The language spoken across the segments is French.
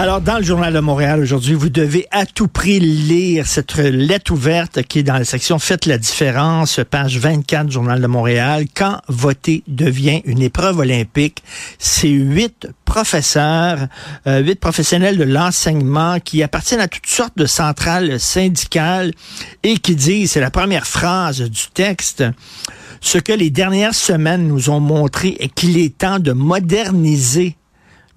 Alors, dans le Journal de Montréal aujourd'hui, vous devez à tout prix lire cette lettre ouverte qui est dans la section Faites la différence, page 24, Journal de Montréal. Quand voter devient une épreuve olympique, c'est huit professeurs, euh, huit professionnels de l'enseignement qui appartiennent à toutes sortes de centrales syndicales et qui disent, c'est la première phrase du texte, ce que les dernières semaines nous ont montré est qu'il est temps de moderniser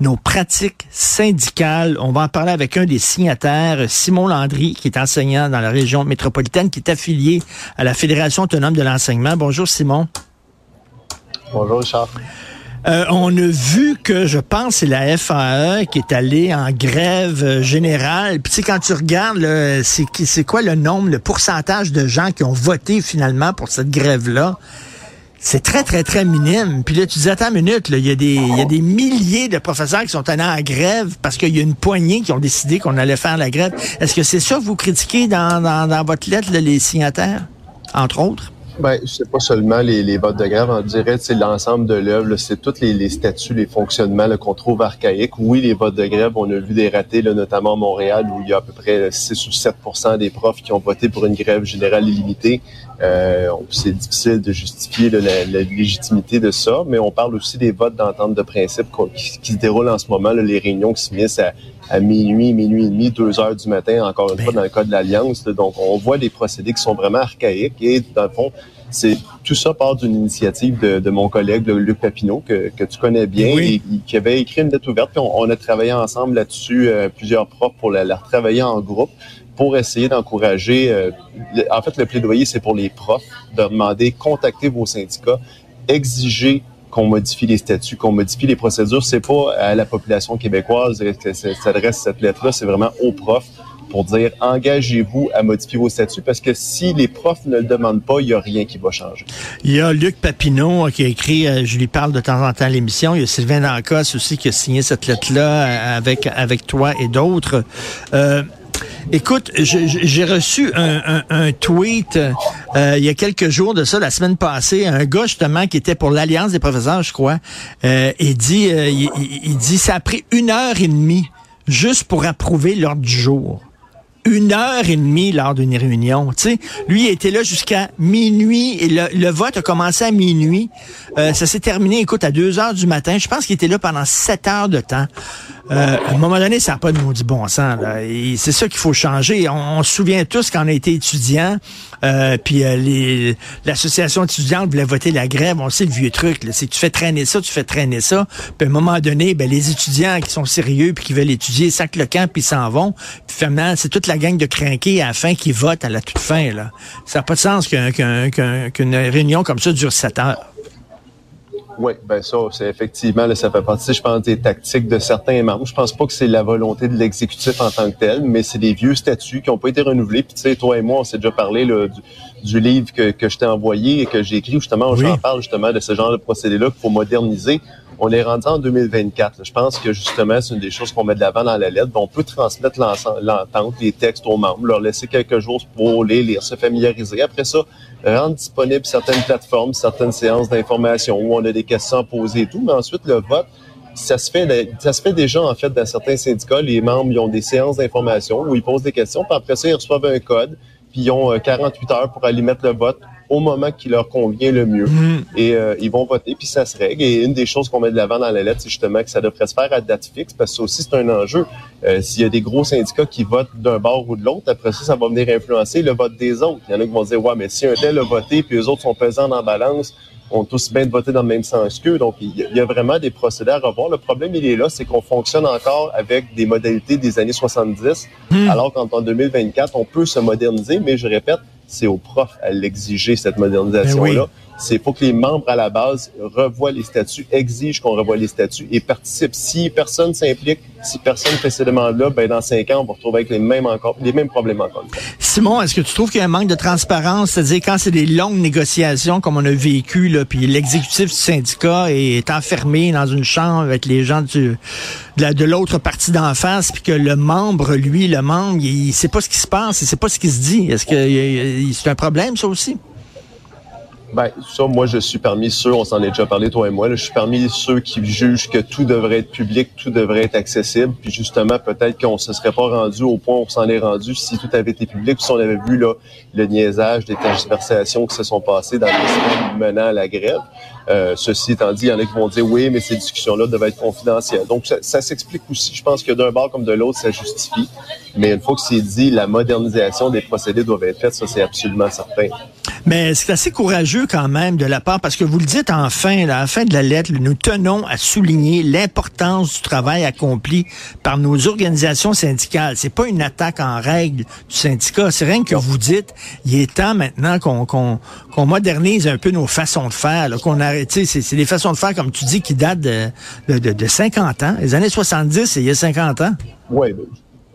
nos pratiques syndicales. On va en parler avec un des signataires, Simon Landry, qui est enseignant dans la région métropolitaine, qui est affilié à la Fédération autonome de l'enseignement. Bonjour Simon. Bonjour Richard. Euh, on a vu que, je pense, c'est la FAE qui est allée en grève générale. Puis tu sais, quand tu regardes, c'est quoi le nombre, le pourcentage de gens qui ont voté finalement pour cette grève-là? C'est très, très, très minime. Puis là, tu dis, attends une minute, il y, a des, y a des milliers de professeurs qui sont allés en grève parce qu'il y a une poignée qui ont décidé qu'on allait faire la grève. Est-ce que c'est ça que vous critiquez dans, dans, votre lettre, les signataires, entre autres? Ben, c'est pas seulement les, les votes de grève, on dirait c'est l'ensemble de l'œuvre, c'est tous les, les, statuts, les fonctionnements qu'on trouve archaïques. Oui, les votes de grève, on a vu des ratés, là, notamment à Montréal, où il y a à peu près 6 ou 7% des profs qui ont voté pour une grève générale illimitée. Euh, c'est difficile de justifier la, la, légitimité de ça, mais on parle aussi des votes d'entente de principe qui, qui, se déroulent en ce moment, là, les réunions qui se finissent à, à minuit, minuit et demi, deux heures du matin, encore une fois, dans le cas de l'Alliance. Donc, on voit des procédés qui sont vraiment archaïques et, dans le fond, c'est tout ça part d'une initiative de, de, mon collègue Luc Papineau que, que tu connais bien et, qui avait écrit une lettre ouverte. Puis on, a travaillé ensemble là-dessus, euh, plusieurs profs pour la, la retravailler en groupe pour essayer d'encourager. Euh, en fait, le plaidoyer c'est pour les profs de demander contactez vos syndicats, exiger qu'on modifie les statuts, qu'on modifie les procédures. C'est pas à la population québécoise que s'adresse cette lettre-là, c'est vraiment aux profs pour dire engagez-vous à modifier vos statuts parce que si les profs ne le demandent pas, il n'y a rien qui va changer. Il y a Luc Papineau qui a écrit, euh, je lui parle de temps en temps à l'émission, il y a Sylvain Dancos aussi qui a signé cette lettre-là euh, avec, avec toi et d'autres. Euh, Écoute, j'ai reçu un, tweet euh, il y a quelques jours de ça, la semaine passée, un gars justement qui était pour l'Alliance des professeurs, je crois, euh, il dit, euh, il, dit, ça a pris une heure et demie juste pour approuver l'ordre du jour une heure et demie lors d'une réunion. Sais, lui il était là jusqu'à minuit et le, vote a commencé à minuit. Euh, ça s'est terminé, écoute, à deux heures du matin. Je pense qu'il était là pendant sept heures de temps. Euh, à un moment donné, ça n'a pas de maudit bon sens. C'est ça qu'il faut changer. On, se souvient tous quand on a été étudiant, euh, puis euh, l'association étudiante voulait voter la grève. On sait le vieux truc. C'est que tu fais traîner ça, tu fais traîner ça. Puis à un moment donné, ben, les étudiants qui sont sérieux puis qui veulent étudier sacent le camp puis s'en vont. Puis finalement, c'est toute la gang de crinqués à la fin qui votent à la toute fin. Là. Ça n'a pas de sens qu'une réunion comme ça dure sept heures. Oui, ben ça, c'est effectivement, là, ça fait partie, je pense, des tactiques de certains membres. Je pense pas que c'est la volonté de l'exécutif en tant que tel, mais c'est des vieux statuts qui n'ont pas été renouvelés. Puis tu sais, toi et moi, on s'est déjà parlé là, du, livre que, que je t'ai envoyé et que j'ai écrit justement, où j'en parle justement de ce genre de procédé-là qu'il faut moderniser. On est rendu en 2024. Je pense que justement, c'est une des choses qu'on met de l'avant dans la lettre. On peut transmettre l'entente, les textes aux membres, leur laisser quelques jours pour les lire, se familiariser. Après ça, rendre disponibles certaines plateformes, certaines séances d'information où on a des questions à poser et tout. Mais ensuite, le vote, ça se fait, ça se fait déjà en fait dans certains syndicats. Les membres, ils ont des séances d'information où ils posent des questions, puis après ça, ils reçoivent un code, puis ils ont 48 euh, heures pour aller mettre le vote au moment qui leur convient le mieux. Mm. Et euh, ils vont voter, puis ça se règle. Et une des choses qu'on met de l'avant dans la lettre, c'est justement que ça devrait se faire à date fixe, parce que ça aussi, c'est un enjeu. Euh, S'il y a des gros syndicats qui votent d'un bord ou de l'autre, après ça, ça va venir influencer le vote des autres. Il y en a qui vont dire, ouais, mais si un tel a voté, puis les autres sont pesants dans la balance, ont tous bien de voter dans le même sens qu'eux. Donc, il y a vraiment des procédés à revoir. Le problème, il est là, c'est qu'on fonctionne encore avec des modalités des années 70, mm. alors qu'en 2024, on peut se moderniser, mais je répète, c'est aux profs à l'exiger, cette modernisation-là. Ben c'est pour que les membres à la base revoient les statuts, exigent qu'on revoie les statuts et participent. Si personne s'implique, si personne fait ces demandes-là, ben dans cinq ans, on va retrouver avec les mêmes encore, les mêmes problèmes encore. Simon, est-ce que tu trouves qu'il y a un manque de transparence, c'est-à-dire quand c'est des longues négociations comme on a vécu, là, puis l'exécutif du syndicat est enfermé dans une chambre avec les gens du, de l'autre partie d'en face, puis que le membre, lui, le membre, il, sait pas ce qui se passe, il sait pas ce qui se dit. Est-ce que c'est un problème, ça aussi? Ben, ça, moi, je suis parmi ceux, on s'en est déjà parlé, toi et moi, là, je suis parmi ceux qui jugent que tout devrait être public, tout devrait être accessible. Puis justement, peut-être qu'on se serait pas rendu au point où on s'en est rendu si tout avait été public, si on avait vu là, le niaisage des tergiversations qui se sont passées dans les semaines menant à la grève. Euh, ceci étant dit, il y en a qui vont dire oui, mais ces discussions-là devaient être confidentielles. Donc, ça, ça s'explique aussi. Je pense que d'un bord comme de l'autre, ça justifie. Mais une fois que c'est dit, la modernisation des procédés doit être faite, ça c'est absolument certain. Mais c'est assez courageux quand même de la part, parce que vous le dites enfin, à la fin de la lettre, nous tenons à souligner l'importance du travail accompli par nos organisations syndicales. C'est pas une attaque en règle du syndicat, c'est rien que vous dites. Il est temps maintenant qu'on modernise un peu nos façons de faire, qu'on arrête. C'est des façons de faire, comme tu dis, qui datent de, de, de, de 50 ans. Les années 70, il y a 50 ans. Oui,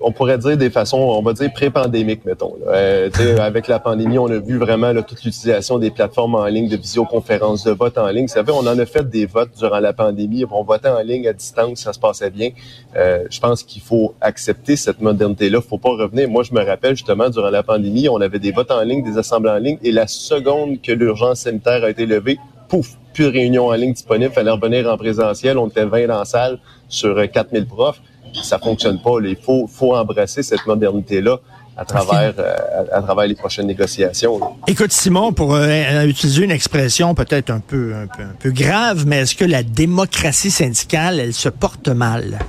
on pourrait dire des façons, on va dire pré-pandémiques, mettons. Euh, avec la pandémie, on a vu vraiment là, toute l'utilisation des plateformes en ligne, de visioconférences, de vote en ligne. Vous savez, on en a fait des votes durant la pandémie. On votait en ligne à distance, ça se passait bien. Euh, je pense qu'il faut accepter cette modernité-là. faut pas revenir. Moi, je me rappelle justement, durant la pandémie, on avait des votes en ligne, des assemblées en ligne, et la seconde que l'urgence sanitaire a été levée, pouf, plus de réunion en ligne disponible, fallait revenir en présentiel. On était 20 dans la salle sur 4000 profs ça fonctionne pas. Il faut, faut embrasser cette modernité-là à travers, euh, à, travers les prochaines négociations. Écoute, Simon, pour euh, utiliser une expression peut-être un peu, un peu, un peu grave, mais est-ce que la démocratie syndicale, elle se porte mal?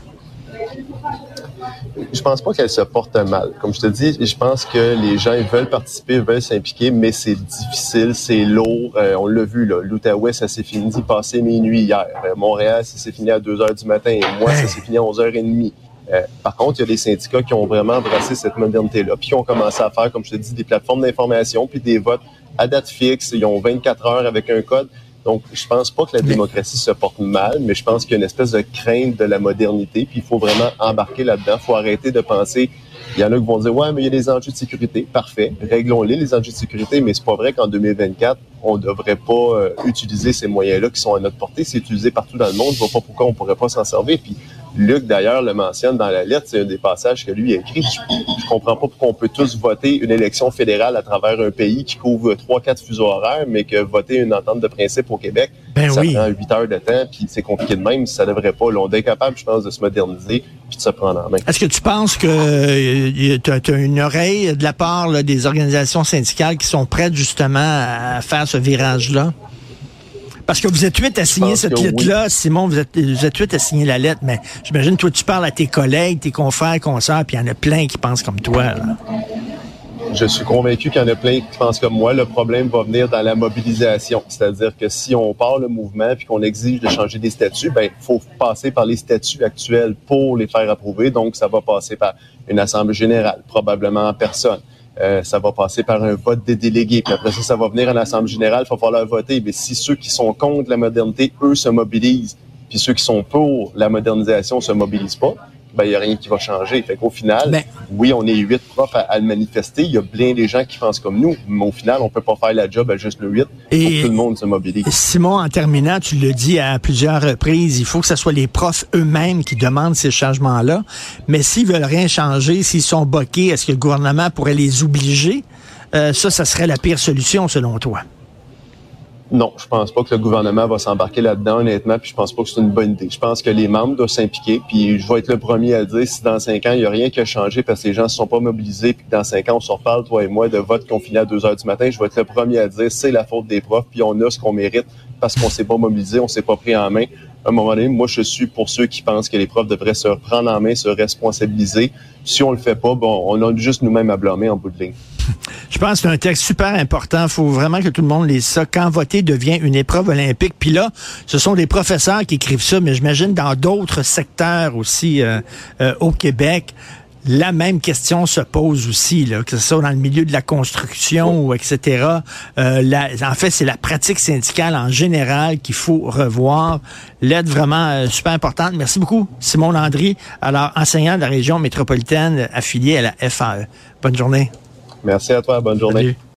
Je pense pas qu'elle se porte mal. Comme je te dis, je pense que les gens ils veulent participer, veulent s'impliquer, mais c'est difficile, c'est lourd. Euh, on l'a vu, là. L'Outaouais, ça s'est fini passé minuit hier. Euh, Montréal, ça s'est fini à 2 heures du matin. Et moi, ça s'est fini à 11 h 30 euh, par contre, il y a des syndicats qui ont vraiment embrassé cette modernité-là, puis qui ont commencé à faire, comme je te dis, des plateformes d'information, puis des votes à date fixe. Ils ont 24 heures avec un code. Donc, je pense pas que la démocratie se porte mal, mais je pense qu'il y a une espèce de crainte de la modernité, puis il faut vraiment embarquer là-dedans. Il faut arrêter de penser. Il y en a qui vont dire ouais, mais il y a des enjeux de sécurité. Parfait, réglons-les les enjeux de sécurité, mais c'est pas vrai qu'en 2024 on devrait pas euh, utiliser ces moyens-là qui sont à notre portée. C'est utilisé partout dans le monde. Je vois pas pourquoi on pourrait pas s'en servir. Puis Luc, d'ailleurs, le mentionne dans la lettre. C'est un des passages que lui a écrit. Je, comprends pas pourquoi on peut tous voter une élection fédérale à travers un pays qui couvre trois, quatre fuseaux horaires, mais que voter une entente de principe au Québec, ben ça oui. prend huit heures de temps, puis c'est compliqué de même. Ça devrait pas. Là, on est capable, je pense, de se moderniser puis de se prendre en main. Est-ce que tu penses que euh, tu as, une oreille de la part des organisations syndicales qui sont prêtes justement à faire ce virage-là? Parce que vous êtes huit à signer cette lettre-là, Simon, vous êtes, vous êtes huit à signer la lettre, mais j'imagine, toi, tu parles à tes collègues, tes confrères, consoeurs, puis il y en a plein qui pensent comme toi. Là. Je suis convaincu qu'il y en a plein qui pensent comme moi. Le problème va venir dans la mobilisation. C'est-à-dire que si on part le mouvement puis qu'on exige de changer des statuts, ben, il faut passer par les statuts actuels pour les faire approuver. Donc, ça va passer par une assemblée générale, probablement en personne. Euh, ça va passer par un vote des délégués. Puis après ça, ça va venir à l'Assemblée générale, il va falloir voter. Mais si ceux qui sont contre la modernité, eux, se mobilisent, puis ceux qui sont pour la modernisation se mobilisent pas, ben, il n'y a rien qui va changer. Fait qu'au final, Ben- oui, on est huit profs à, à le manifester. Il y a plein des gens qui pensent comme nous, mais au final, on peut pas faire la job à juste le huit. Et- que tout le monde se mobilise. Simon, en terminant, tu le dis à plusieurs reprises, il faut que ce soit les profs eux-mêmes qui demandent ces changements-là. Mais s'ils veulent rien changer, s'ils sont boqués, est-ce que le gouvernement pourrait les obliger? Euh, ça, ça serait la pire solution, selon toi. Non, je pense pas que le gouvernement va s'embarquer là-dedans, honnêtement, puis je pense pas que c'est une bonne idée. Je pense que les membres doivent s'impliquer, puis je vais être le premier à dire, si dans cinq ans, il y a rien qui a changé parce que les gens se sont pas mobilisés, puis que dans cinq ans, on se reparle, toi et moi, de vote qu'on finit à deux heures du matin, je vais être le premier à dire, c'est la faute des profs, puis on a ce qu'on mérite parce qu'on s'est pas mobilisé, on s'est pas pris en main. À un moment donné, moi, je suis pour ceux qui pensent que les profs devraient se reprendre en main, se responsabiliser. Si on le fait pas, bon, on a juste nous-mêmes à blâmer en bout de ligne. Je pense que c'est un texte super important. Il faut vraiment que tout le monde lise ça. Quand voter devient une épreuve olympique. Puis là, ce sont des professeurs qui écrivent ça, mais j'imagine dans d'autres secteurs aussi euh, euh, au Québec. La même question se pose aussi, que ce soit dans le milieu de la construction ou etc. Euh, en fait, c'est la pratique syndicale en général qu'il faut revoir. L'aide vraiment super importante. Merci beaucoup, Simon Landry, alors enseignant de la région métropolitaine affilié à la FAE. Bonne journée. Merci à toi, bonne journée.